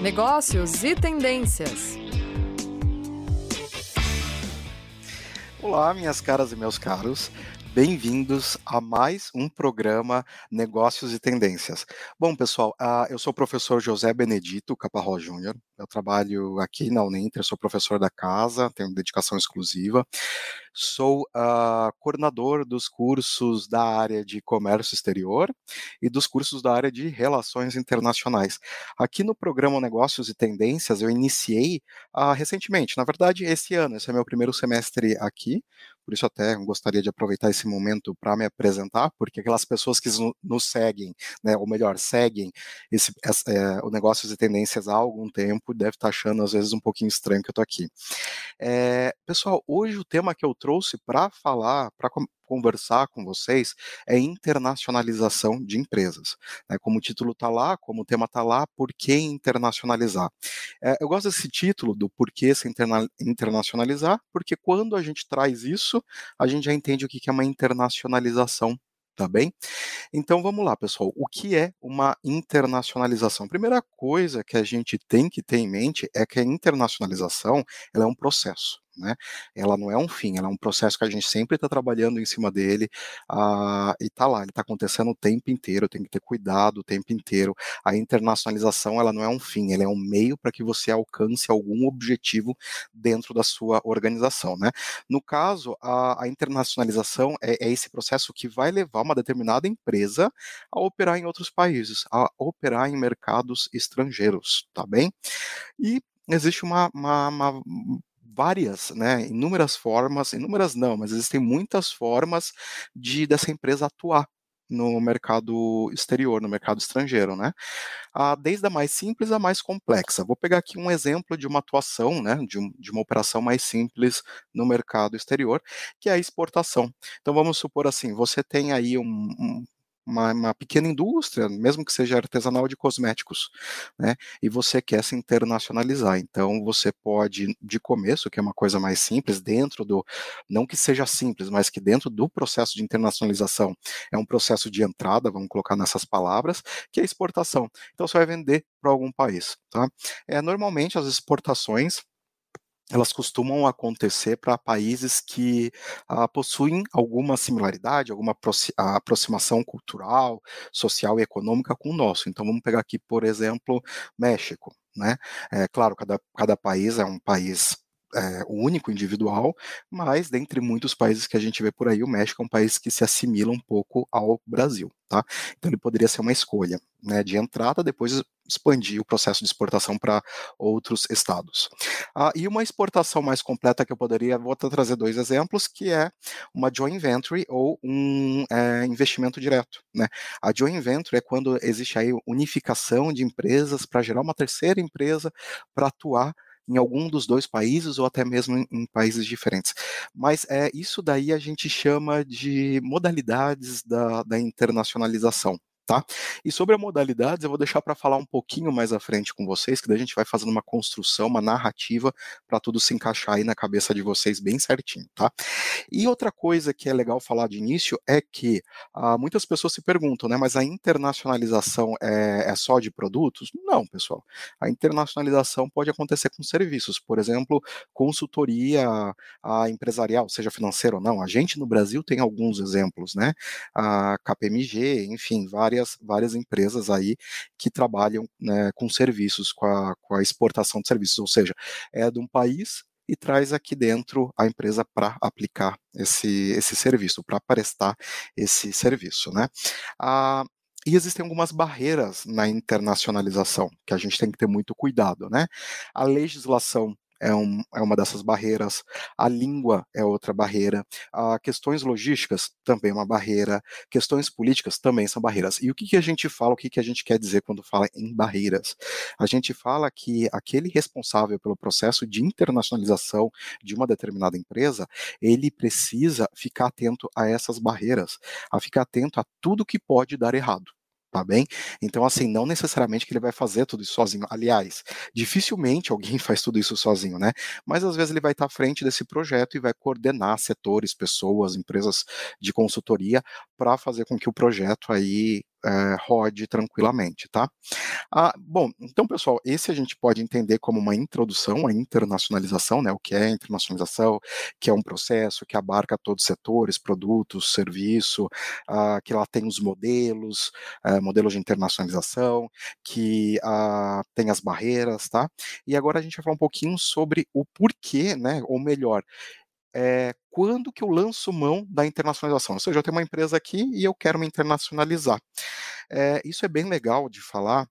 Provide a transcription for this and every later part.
negócios e tendências. Olá, minhas caras e meus caros. Bem-vindos a mais um programa Negócios e Tendências. Bom, pessoal, uh, eu sou o professor José Benedito Caparrós Júnior. Eu trabalho aqui na Uninter, sou professor da casa, tenho dedicação exclusiva. Sou uh, coordenador dos cursos da área de comércio exterior e dos cursos da área de relações internacionais. Aqui no programa Negócios e Tendências, eu iniciei uh, recentemente, na verdade, esse ano, esse é meu primeiro semestre aqui, por isso até gostaria de aproveitar esse momento para me apresentar, porque aquelas pessoas que nos seguem, né, ou melhor, seguem esse, é, o Negócios e Tendências há algum tempo, deve estar tá achando às vezes um pouquinho estranho que eu estou aqui. É, pessoal, hoje o tema que eu trouxe para falar, para conversar com vocês é internacionalização de empresas. Né? Como o título está lá, como o tema está lá, por que internacionalizar? É, eu gosto desse título do por que se interna internacionalizar, porque quando a gente traz isso, a gente já entende o que é uma internacionalização tá bem? Então vamos lá, pessoal. O que é uma internacionalização? Primeira coisa que a gente tem que ter em mente é que a internacionalização ela é um processo né? Ela não é um fim, ela é um processo que a gente sempre está trabalhando em cima dele uh, e está lá, ele está acontecendo o tempo inteiro, tem que ter cuidado o tempo inteiro. A internacionalização ela não é um fim, ela é um meio para que você alcance algum objetivo dentro da sua organização, né? No caso, a, a internacionalização é, é esse processo que vai levar uma determinada empresa a operar em outros países, a operar em mercados estrangeiros, tá bem? E existe uma, uma, uma, várias, né, inúmeras formas, inúmeras não, mas existem muitas formas de dessa empresa atuar no mercado exterior, no mercado estrangeiro, né? Ah, desde a mais simples à mais complexa. Vou pegar aqui um exemplo de uma atuação, né, de, um, de uma operação mais simples no mercado exterior, que é a exportação. Então vamos supor assim, você tem aí um, um uma, uma, pequena indústria, mesmo que seja artesanal de cosméticos, né? E você quer se internacionalizar. Então você pode, de começo, que é uma coisa mais simples, dentro do, não que seja simples, mas que dentro do processo de internacionalização é um processo de entrada, vamos colocar nessas palavras, que é exportação. Então você vai vender para algum país, tá? É normalmente as exportações elas costumam acontecer para países que ah, possuem alguma similaridade, alguma aproximação cultural, social e econômica com o nosso. Então, vamos pegar aqui, por exemplo, México. Né? É claro, cada, cada país é um país é, único, individual, mas dentre muitos países que a gente vê por aí, o México é um país que se assimila um pouco ao Brasil, tá? Então ele poderia ser uma escolha, né, de entrada, depois expandir o processo de exportação para outros estados. Ah, e uma exportação mais completa que eu poderia, vou trazer dois exemplos, que é uma joint venture ou um é, investimento direto, né? A joint venture é quando existe aí unificação de empresas para gerar uma terceira empresa para atuar em algum dos dois países ou até mesmo em, em países diferentes. Mas é isso daí a gente chama de modalidades da, da internacionalização. Tá? E sobre a modalidades, eu vou deixar para falar um pouquinho mais à frente com vocês, que daí a gente vai fazendo uma construção, uma narrativa para tudo se encaixar aí na cabeça de vocês bem certinho, tá? E outra coisa que é legal falar de início é que ah, muitas pessoas se perguntam, né, mas a internacionalização é, é só de produtos? Não, pessoal. A internacionalização pode acontecer com serviços, por exemplo, consultoria a empresarial, seja financeira ou não. A gente no Brasil tem alguns exemplos, né? A KPMG, enfim, várias várias, várias empresas aí que trabalham né, com serviços, com a, com a exportação de serviços, ou seja, é de um país e traz aqui dentro a empresa para aplicar esse, esse serviço, para prestar esse serviço, né? Ah, e existem algumas barreiras na internacionalização que a gente tem que ter muito cuidado, né? A legislação é, um, é uma dessas barreiras, a língua é outra barreira, a questões logísticas também é uma barreira, questões políticas também são barreiras. E o que, que a gente fala, o que, que a gente quer dizer quando fala em barreiras? A gente fala que aquele responsável pelo processo de internacionalização de uma determinada empresa, ele precisa ficar atento a essas barreiras, a ficar atento a tudo que pode dar errado tá bem? Então, assim, não necessariamente que ele vai fazer tudo isso sozinho. Aliás, dificilmente alguém faz tudo isso sozinho, né? Mas às vezes ele vai estar à frente desse projeto e vai coordenar setores, pessoas, empresas de consultoria para fazer com que o projeto aí é, rode tranquilamente, tá? Ah, bom, então, pessoal, esse a gente pode entender como uma introdução à internacionalização, né? O que é internacionalização, que é um processo que abarca todos os setores, produtos, serviço, ah, que lá tem os modelos, ah, modelos de internacionalização, que ah, tem as barreiras, tá? E agora a gente vai falar um pouquinho sobre o porquê, né? Ou melhor, é, quando que eu lanço mão da internacionalização? Ou seja, eu tenho uma empresa aqui e eu quero me internacionalizar. É, isso é bem legal de falar,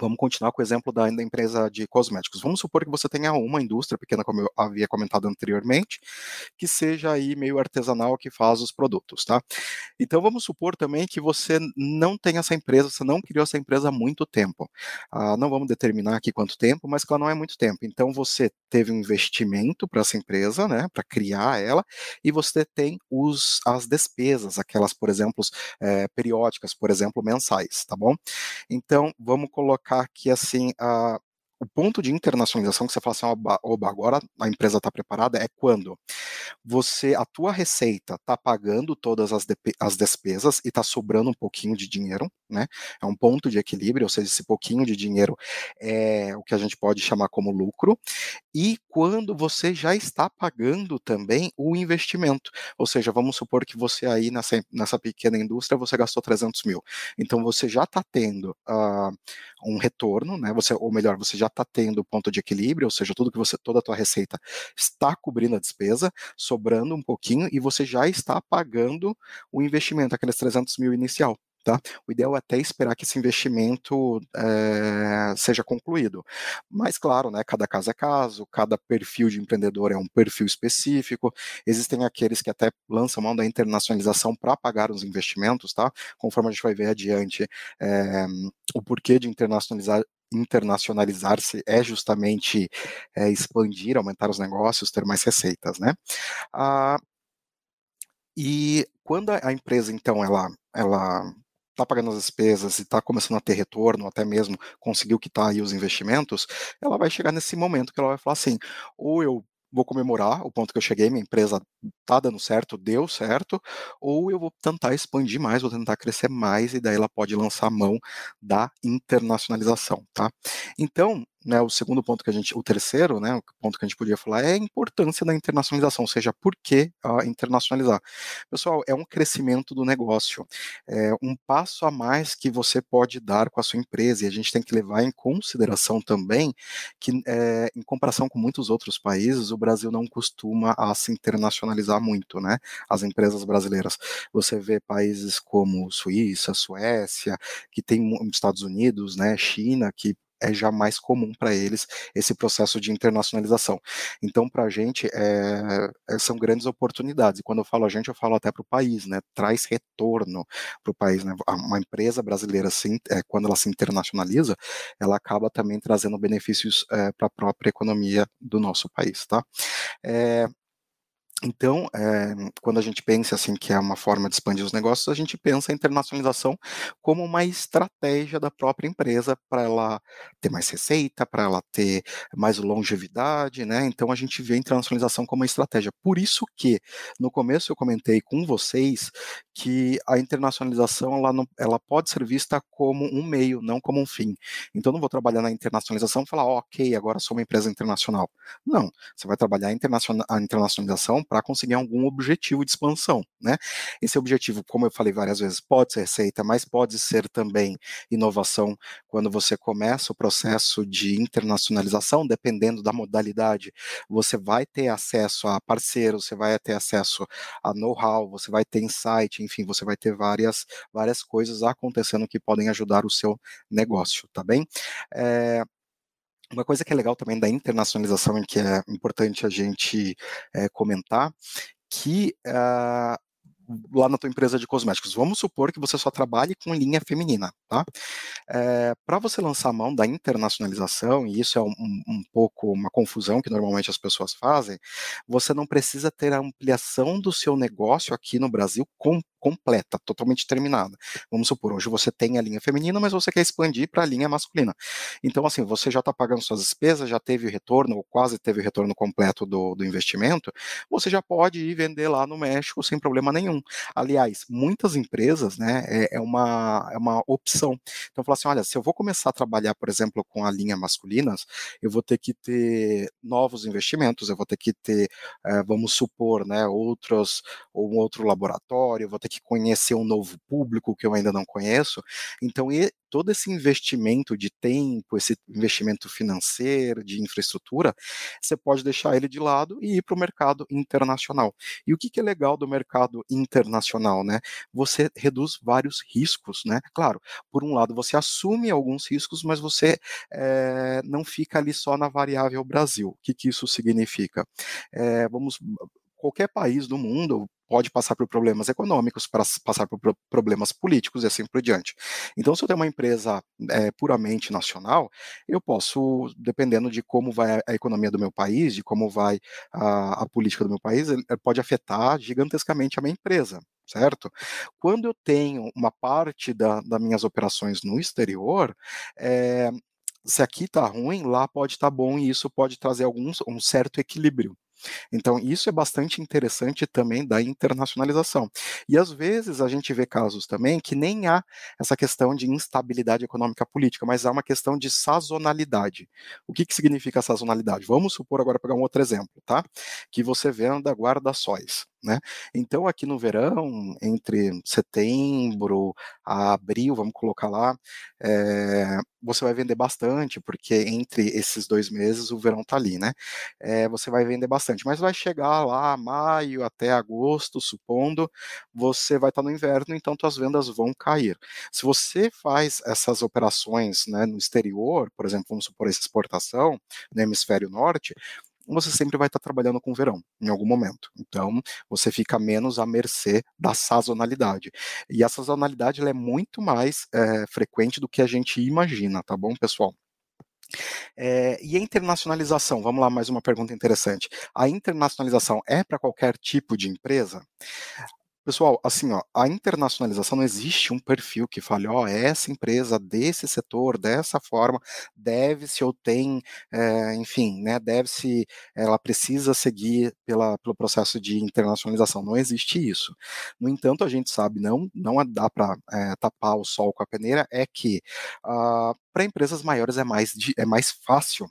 Vamos continuar com o exemplo da, da, empresa de cosméticos. Vamos supor que você tenha uma indústria pequena, como eu havia comentado anteriormente, que seja aí meio artesanal que faz os produtos, tá? Então vamos supor também que você não tem essa empresa, você não criou essa empresa há muito tempo. Ah, não vamos determinar aqui quanto tempo, mas que ela não é muito tempo. Então você teve um investimento para essa empresa, né, para criar ela, e você tem os, as despesas, aquelas, por exemplo, é, periódicas, por exemplo, mensais, tá bom? Então vamos colocar colocar aqui assim a, o ponto de internacionalização que você fala assim, oba, agora a empresa está preparada é quando você a tua receita está pagando todas as, de, as despesas e está sobrando um pouquinho de dinheiro, né? É um ponto de equilíbrio, ou seja, esse pouquinho de dinheiro é o que a gente pode chamar como lucro. E quando você já está pagando também o investimento, ou seja, vamos supor que você aí nessa, nessa pequena indústria você gastou 300 mil, então você já está tendo uh, um retorno, né? Você, ou melhor, você já está tendo o ponto de equilíbrio, ou seja, tudo que você, toda a tua receita está cobrindo a despesa, sobrando um pouquinho e você já está pagando o investimento, aqueles 300 mil inicial. Tá? O ideal é até esperar que esse investimento é, seja concluído. Mas, claro, né, cada caso é caso, cada perfil de empreendedor é um perfil específico. Existem aqueles que até lançam mão da internacionalização para pagar os investimentos, tá? Conforme a gente vai ver adiante, é, o porquê de internacionalizar internacionalizar-se é justamente é, expandir, aumentar os negócios, ter mais receitas, né? Ah, e quando a empresa, então, ela, ela está pagando as despesas e está começando a ter retorno, até mesmo conseguiu quitar aí os investimentos, ela vai chegar nesse momento que ela vai falar assim, ou eu vou comemorar o ponto que eu cheguei, minha empresa tá dando certo, deu certo, ou eu vou tentar expandir mais, vou tentar crescer mais, e daí ela pode lançar mão da internacionalização, tá? Então, né, o segundo ponto que a gente, o terceiro, né, o ponto que a gente podia falar é a importância da internacionalização, ou seja, por que uh, internacionalizar. Pessoal, é um crescimento do negócio, é um passo a mais que você pode dar com a sua empresa, e a gente tem que levar em consideração também que, é, em comparação com muitos outros países, o Brasil não costuma a se internacionalizar muito, né, as empresas brasileiras. Você vê países como Suíça, Suécia, que tem Estados Unidos, né, China, que é já mais comum para eles esse processo de internacionalização. Então, para a gente, é, são grandes oportunidades. E quando eu falo a gente, eu falo até para o país, né? Traz retorno para o país. Né? Uma empresa brasileira, assim, é, quando ela se internacionaliza, ela acaba também trazendo benefícios é, para a própria economia do nosso país, tá? Então, é, quando a gente pensa assim que é uma forma de expandir os negócios, a gente pensa a internacionalização como uma estratégia da própria empresa para ela ter mais receita, para ela ter mais longevidade, né? Então a gente vê a internacionalização como uma estratégia. Por isso que no começo eu comentei com vocês que a internacionalização ela, não, ela pode ser vista como um meio, não como um fim. Então não vou trabalhar na internacionalização e falar, oh, ok, agora sou uma empresa internacional. Não, você vai trabalhar a, internaciona a internacionalização para conseguir algum objetivo de expansão, né? Esse objetivo, como eu falei várias vezes, pode ser receita, mas pode ser também inovação quando você começa o processo de internacionalização, dependendo da modalidade, você vai ter acesso a parceiros, você vai ter acesso a know-how, você vai ter insight, enfim, você vai ter várias, várias coisas acontecendo que podem ajudar o seu negócio, tá bem? É, uma coisa que é legal também da internacionalização que é importante a gente é, comentar, que uh, lá na tua empresa de cosméticos, vamos supor que você só trabalhe com linha feminina, tá? É, Para você lançar a mão da internacionalização, e isso é um, um, pouco pouco uma confusão que normalmente as pessoas fazem, você não precisa ter a ampliação do seu negócio aqui no Brasil com completa, totalmente terminada. Vamos supor, hoje você tem a linha feminina, mas você quer expandir para a linha masculina. Então, assim, você já está pagando suas despesas, já teve o retorno, ou quase teve o retorno completo do, do investimento, você já pode ir vender lá no México sem problema nenhum. Aliás, muitas empresas, né, é, é uma, é uma opção. Então, falar assim, olha, se eu vou começar a trabalhar, por exemplo, com a linha masculinas, eu vou ter que ter novos investimentos, eu vou ter que ter, é, vamos supor, né, outros, um outro laboratório, eu vou ter que que conhecer um novo público que eu ainda não conheço. Então, e, todo esse investimento de tempo, esse investimento financeiro, de infraestrutura, você pode deixar ele de lado e ir para o mercado internacional. E o que, que é legal do mercado internacional, né? Você reduz vários riscos, né? Claro, por um lado você assume alguns riscos, mas você é, não fica ali só na variável Brasil. O que, que isso significa? É, vamos qualquer país do mundo pode passar por problemas econômicos, para passar por problemas políticos e assim por diante. Então, se eu tenho uma empresa é, puramente nacional, eu posso, dependendo de como vai a economia do meu país, de como vai a, a política do meu país, ele pode afetar gigantescamente a minha empresa certo? Quando eu tenho uma parte da, das minhas operações no exterior, é, se aqui está ruim, lá pode estar tá bom e isso pode trazer algum, um certo equilíbrio. Então, isso é bastante interessante também da internacionalização. E às vezes a gente vê casos também que nem há essa questão de instabilidade econômica política, mas há uma questão de sazonalidade. O que, que significa sazonalidade? Vamos supor agora pegar um outro exemplo, tá? Que você venda guarda-sóis. Né? Então, aqui no verão, entre setembro a abril, vamos colocar lá, é, você vai vender bastante, porque entre esses dois meses o verão está ali, né? É, você vai vender bastante, mas vai chegar lá maio até agosto, supondo, você vai estar tá no inverno, então suas vendas vão cair. Se você faz essas operações né, no exterior, por exemplo, vamos supor essa exportação no hemisfério norte, você sempre vai estar trabalhando com verão, em algum momento. Então, você fica menos à mercê da sazonalidade. E a sazonalidade é muito mais é, frequente do que a gente imagina, tá bom, pessoal? É, e a internacionalização? Vamos lá, mais uma pergunta interessante. A internacionalização é para qualquer tipo de empresa? Pessoal, assim, ó, a internacionalização não existe um perfil que fale, ó, essa empresa desse setor, dessa forma, deve-se ou tem, é, enfim, né, deve-se, ela precisa seguir pela, pelo processo de internacionalização. Não existe isso. No entanto, a gente sabe, não, não dá para é, eh, tapar o sol com a peneira, é que uh, ah, para empresas maiores é mais, é mais fácil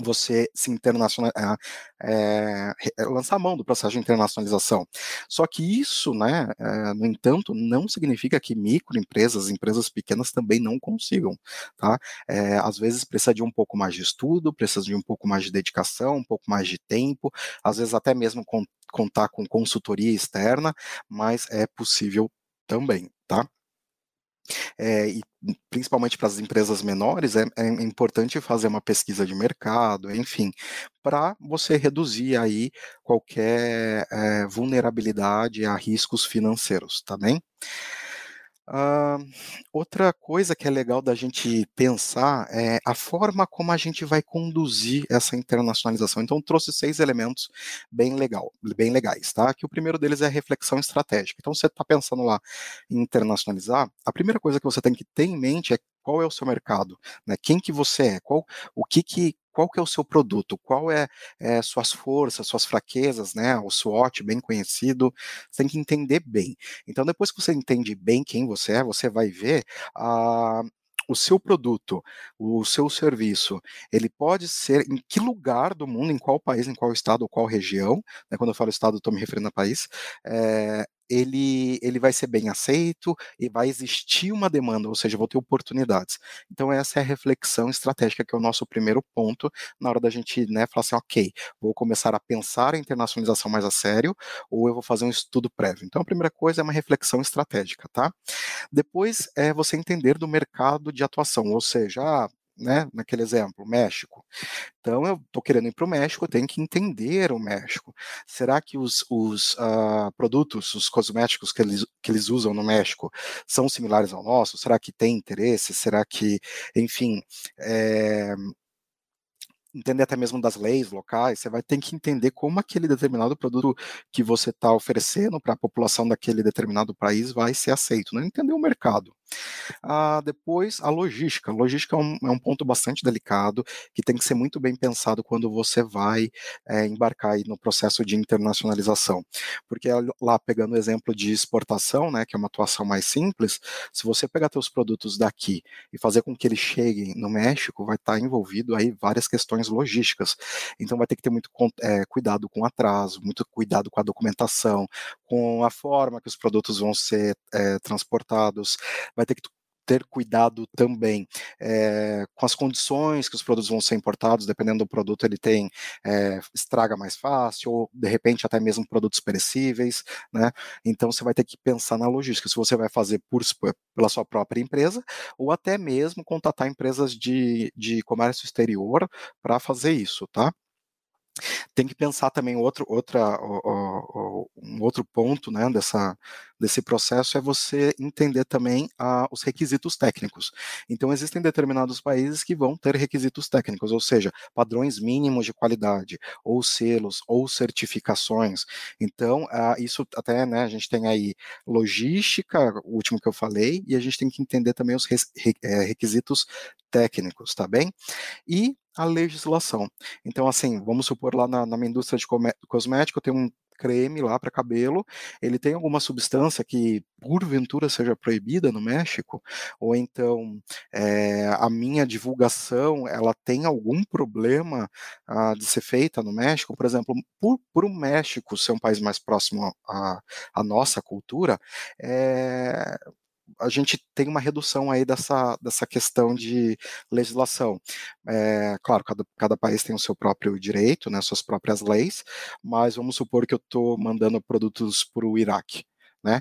você se internacional, é, é, lançar a mão do processo de internacionalização. Só que isso, né, é, no entanto, não significa que microempresas, empresas pequenas também não consigam, tá? Às vezes precisa de um pouco mais de estudo, precisa de um pouco mais de dedicação, um pouco mais de tempo, às vezes até mesmo contar com consultoria externa, mas é possível também, tá? É, e principalmente para as empresas menores, é, é, importante fazer uma pesquisa de mercado, enfim, para você reduzir aí qualquer é, vulnerabilidade a riscos financeiros, tá bem? Uh, outra coisa que é legal da gente pensar é a forma como a gente vai conduzir essa internacionalização. Então, trouxe seis elementos bem legal, bem legais, tá? Que o primeiro deles é a reflexão estratégica. Então, você está pensando lá em internacionalizar, a primeira coisa que você tem que ter em mente é qual é o seu mercado, né? Quem que você é, qual, o que que qual que é o seu produto, qual é, é, suas forças, suas fraquezas, né? O SWOT bem conhecido, você tem que entender bem. Então, depois que você entende bem quem você é, você vai ver a o seu produto, o seu serviço, ele pode ser em que lugar do mundo, em qual país, em qual estado ou qual região, né, quando eu falo estado, estou me referindo a país, é, ele, ele vai ser bem aceito e vai existir uma demanda, ou seja, vou ter oportunidades. Então, essa é a reflexão estratégica, que é o nosso primeiro ponto na hora da gente né, falar assim, ok, vou começar a pensar a internacionalização mais a sério, ou eu vou fazer um estudo prévio. Então, a primeira coisa é uma reflexão estratégica, tá? Depois é você entender do mercado de atuação, ou seja, ah, né, naquele exemplo, México. Então, eu estou querendo ir para o México, eu tenho que entender o México. Será que os, os uh, produtos, os cosméticos que eles, que eles usam no México são similares ao nosso? Será que tem interesse? Será que, enfim, é, entender até mesmo das leis locais, você vai ter que entender como aquele determinado produto que você está oferecendo para a população daquele determinado país vai ser aceito, né? entender o mercado. Ah, depois, a logística. A logística é um, é um, ponto bastante delicado, que tem que ser muito bem pensado quando você vai é, embarcar no processo de internacionalização. Porque lá, pegando o exemplo de exportação, né, que é uma atuação mais simples, se você pegar seus produtos daqui e fazer com que eles cheguem no México, vai estar envolvido aí várias questões logísticas. Então vai ter que ter muito é, cuidado com atraso, muito cuidado com a documentação, com a forma que os produtos vão ser é, transportados, vai ter que ter cuidado também é, com as condições que os produtos vão ser importados, dependendo do produto, ele tem é, estraga mais fácil, ou de repente até mesmo produtos perecíveis, né? Então você vai ter que pensar na logística, se você vai fazer por, pela sua própria empresa, ou até mesmo contatar empresas de, de comércio exterior para fazer isso, tá? Tem que pensar também outro, outra, um outro ponto né, dessa, desse processo é você entender também ah, os requisitos técnicos. Então, existem determinados países que vão ter requisitos técnicos, ou seja, padrões mínimos de qualidade, ou selos, ou certificações. Então, ah, isso até, né, a gente tem aí logística, o último que eu falei, e a gente tem que entender também os eh, requisitos técnicos, tá bem? E a legislação. Então, assim, vamos supor lá na, na minha indústria de cosmético, tenho um creme lá para cabelo, ele tem alguma substância que porventura seja proibida no México, ou então é, a minha divulgação ela tem algum problema ah, de ser feita no México, por exemplo, por, o México ser um país mais próximo à nossa cultura, é, a gente tem uma redução aí dessa, dessa questão de legislação. É, claro, cada, cada país tem o seu próprio direito, né, suas próprias leis, mas vamos supor que eu estou mandando produtos para o Iraque, né?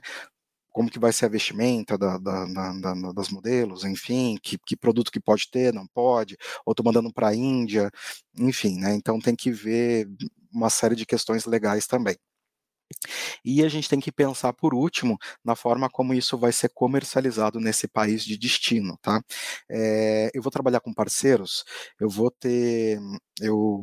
Como que vai ser a vestimenta da, da, da, das modelos, enfim, que, que, produto que pode ter, não pode, ou estou mandando para a Índia, enfim, né? Então tem que ver uma série de questões legais também. E a gente tem que pensar, por último, na forma como isso vai ser comercializado nesse país de destino, tá? É, eu vou trabalhar com parceiros, eu vou ter, eu,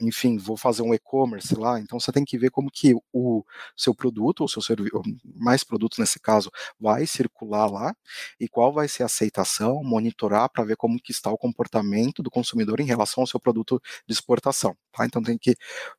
enfim, vou fazer um e-commerce lá, então você tem que ver como que o seu produto, ou seu serviço, mais produtos nesse caso, vai circular lá, e qual vai ser a aceitação, monitorar para ver como que está o comportamento do consumidor em relação ao seu produto de exportação, tá? Então tem que,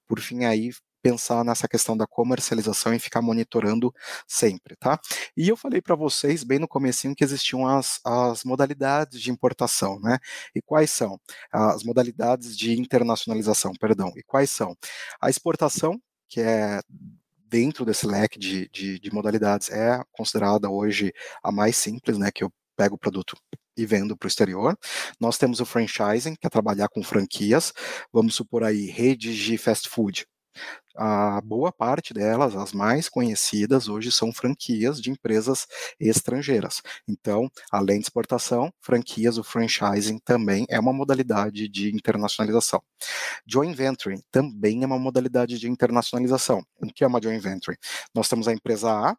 por fim, aí pensar nessa questão da comercialização e ficar monitorando sempre, tá? E eu falei para vocês bem no comecinho que existiam as, as modalidades de importação, né? E quais são? As modalidades de internacionalização, perdão. E quais são? A exportação, que é dentro desse leque de, de, de modalidades, é considerada hoje a mais simples, né? Que eu pego o produto e vendo para o exterior. Nós temos o franchising, que é trabalhar com franquias, vamos supor aí redes de fast food, a boa parte delas, as mais conhecidas hoje, são franquias de empresas estrangeiras. Então, além de exportação, franquias, o franchising também é uma modalidade de internacionalização. Joint venture também é uma modalidade de internacionalização. O que é uma joint venture? Nós temos a empresa A,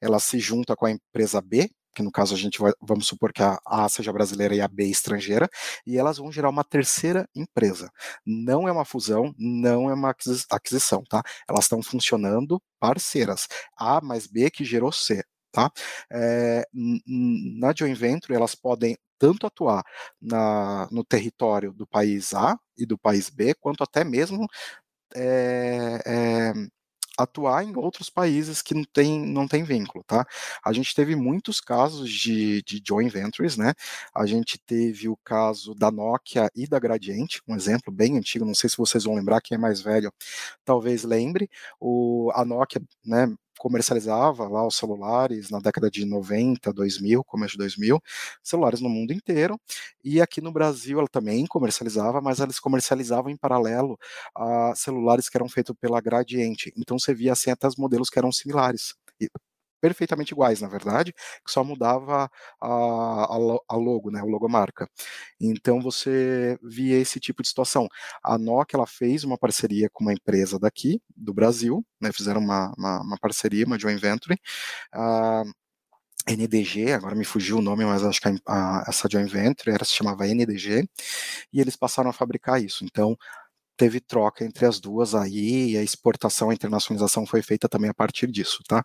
ela se junta com a empresa B, que no caso a gente vai, vamos supor que a A seja brasileira e a B estrangeira, e elas vão gerar uma terceira empresa. Não é uma fusão, não é uma aquisição, tá? Elas estão funcionando parceiras. A mais B que gerou C. Tá? É, na joint venture, elas podem tanto atuar na, no território do país A e do país B, quanto até mesmo é, é, atuar em outros países que não tem, não tem vínculo, tá? A gente teve muitos casos de, de joint ventures, né? A gente teve o caso da Nokia e da Gradiente, um exemplo bem antigo, não sei se vocês vão lembrar, quem é mais velho talvez lembre, o, a Nokia, né, comercializava lá os celulares na década de 90, 2000, começo de 2000, celulares no mundo inteiro, e aqui no Brasil ela também comercializava, mas eles comercializavam em paralelo a celulares que eram feitos pela Gradiente, então você via assim até os modelos que eram similares, perfeitamente iguais, na verdade, que só mudava a, a, a, logo, né, o logomarca. Então você via esse tipo de situação. A Nokia ela fez uma parceria com uma empresa daqui, do Brasil, né, fizeram uma, uma, uma parceria, uma joint venture, uh, NDG, agora me fugiu o nome, mas acho que a, a, essa joint venture era, se chamava NDG, e eles passaram a fabricar isso. Então, teve troca entre as duas aí, e a exportação, a internacionalização foi feita também a partir disso, tá?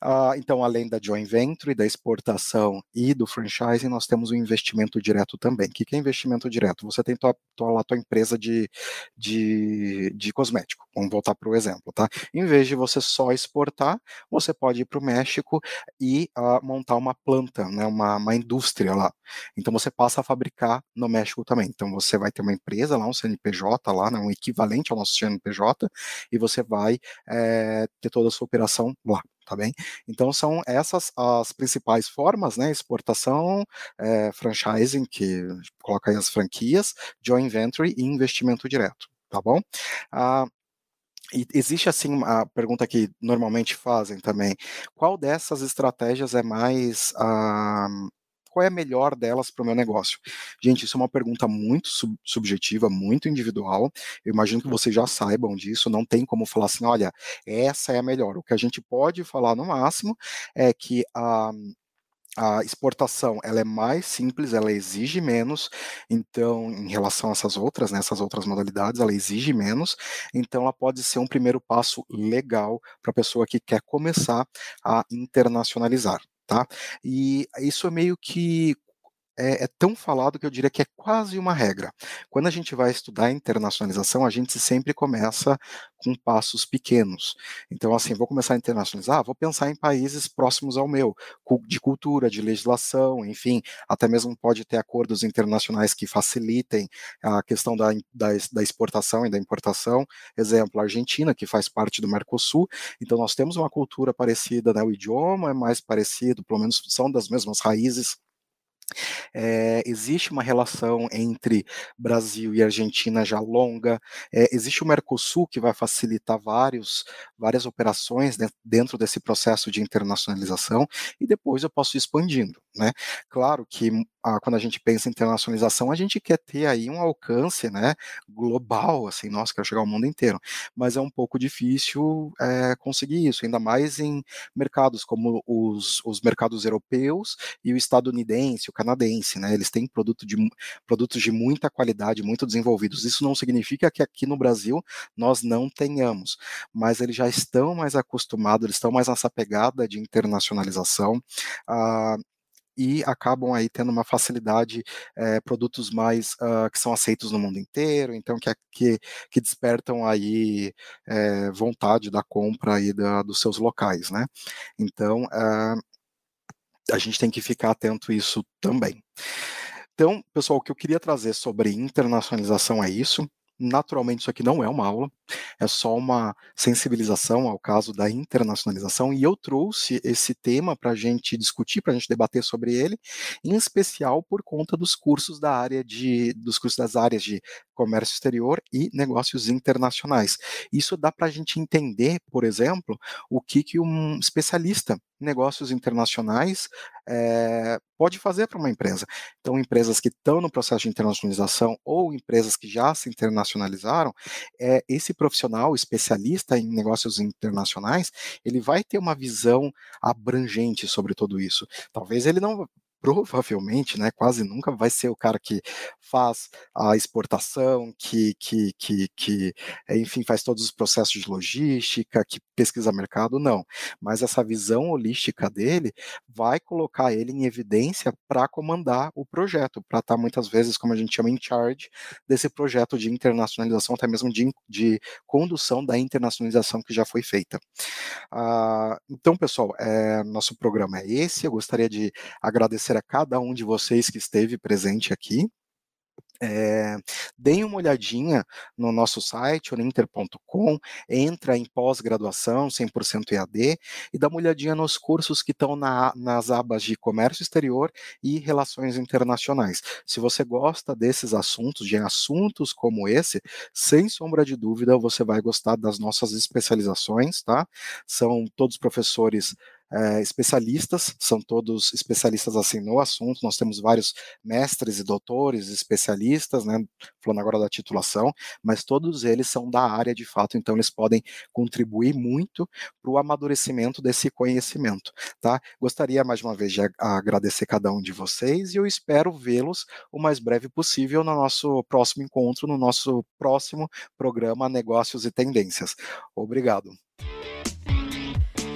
Ah, então, além da joint venture, da exportação e do franchising, nós temos o investimento direto também. O que é investimento direto? Você tem tua, tua, lá tua empresa de, de, de cosmético, vamos voltar para o exemplo, tá? Em vez de você só exportar, você pode ir para o México e uh, montar uma planta, né, uma, uma indústria lá. Então, você passa a fabricar no México também. Então, você vai ter uma empresa lá, um CNPJ lá, né, um equivalente ao nosso CNPJ, e você vai é, ter toda a sua operação lá tá bem? Então são essas as principais formas, né? Exportação, é, franchising, que coloca aí as franquias, joint venture e investimento direto, tá bom? Ah, e existe assim uma pergunta que normalmente fazem também: qual dessas estratégias é mais ah, qual é a melhor delas para o meu negócio? Gente, isso é uma pergunta muito sub subjetiva, muito individual. Eu imagino que vocês já saibam disso, não tem como falar assim, olha, essa é a melhor. O que a gente pode falar no máximo é que a a exportação ela é mais simples, ela exige menos, então em relação a essas outras, né, essas outras modalidades, ela exige menos, então ela pode ser um primeiro passo legal para a pessoa que quer começar a internacionalizar tá? E isso é meio que é, é, tão falado que eu diria que é quase uma regra. Quando a gente vai estudar internacionalização, a gente sempre começa com passos pequenos. Então, assim, vou começar a internacionalizar, vou pensar em países próximos ao meu, de cultura, de legislação, enfim, até mesmo pode ter acordos internacionais que facilitem a questão da, da, da exportação e da importação. Exemplo, a Argentina, que faz parte do Mercosul, então nós temos uma cultura parecida, né, o idioma é mais parecido, pelo menos são das mesmas raízes é, existe uma relação entre Brasil e Argentina já longa. É, existe o Mercosul que vai facilitar vários, várias operações dentro desse processo de internacionalização e depois eu posso ir expandindo. Né? Claro que ah, quando a gente pensa em internacionalização, a gente quer ter aí um alcance né, global, assim, nossa, quero chegar ao mundo inteiro, mas é um pouco difícil é, conseguir isso, ainda mais em mercados como os, os mercados europeus e o estadunidense, o canadense, né, eles têm produto de, produtos de muita qualidade, muito desenvolvidos. Isso não significa que aqui no Brasil nós não tenhamos, mas eles já estão mais acostumados, eles estão mais nessa pegada de internacionalização. Ah, e acabam aí tendo uma facilidade, é, produtos mais uh, que são aceitos no mundo inteiro, então que, que, que despertam aí é, vontade da compra aí da, dos seus locais, né? Então, uh, a gente tem que ficar atento a isso também. Então, pessoal, o que eu queria trazer sobre internacionalização é isso. Naturalmente, isso aqui não é uma aula, é só uma sensibilização ao caso da internacionalização, e eu trouxe esse tema para a gente discutir, para a gente debater sobre ele, em especial por conta dos cursos da área de, dos cursos das áreas de comércio exterior e negócios internacionais. Isso dá para a gente entender, por exemplo, o que, que um especialista negócios internacionais é, pode fazer para uma empresa. Então, empresas que estão no processo de internacionalização ou empresas que já se internacionalizaram, é, esse profissional especialista em negócios internacionais, ele vai ter uma visão abrangente sobre tudo isso. Talvez ele não provavelmente, né, quase nunca vai ser o cara que faz a exportação, que, que, que, que, enfim, faz todos os processos de logística, que pesquisa mercado, não. Mas essa visão holística dele vai colocar ele em evidência para comandar o projeto, para estar tá, muitas vezes, como a gente chama, em charge desse projeto de internacionalização, até mesmo de, de condução da internacionalização que já foi feita. Ah, então, pessoal, é, nosso programa é esse. Eu gostaria de agradecer agradecer a cada um de vocês que esteve presente aqui. É, deem uma olhadinha no nosso site, uninter.com, entra em pós-graduação 100% EAD e dá uma olhadinha nos cursos que estão na, nas abas de comércio exterior e relações internacionais. Se você gosta desses assuntos, de assuntos como esse, sem sombra de dúvida, você vai gostar das nossas especializações, tá? São todos professores é, especialistas, são todos especialistas assim no assunto. Nós temos vários mestres e doutores, especialistas, né, falando agora da titulação, mas todos eles são da área de fato, então eles podem contribuir muito para o amadurecimento desse conhecimento, tá? Gostaria mais uma vez de agradecer cada um de vocês e eu espero vê-los o mais breve possível no nosso próximo encontro, no nosso próximo programa Negócios e Tendências. Obrigado.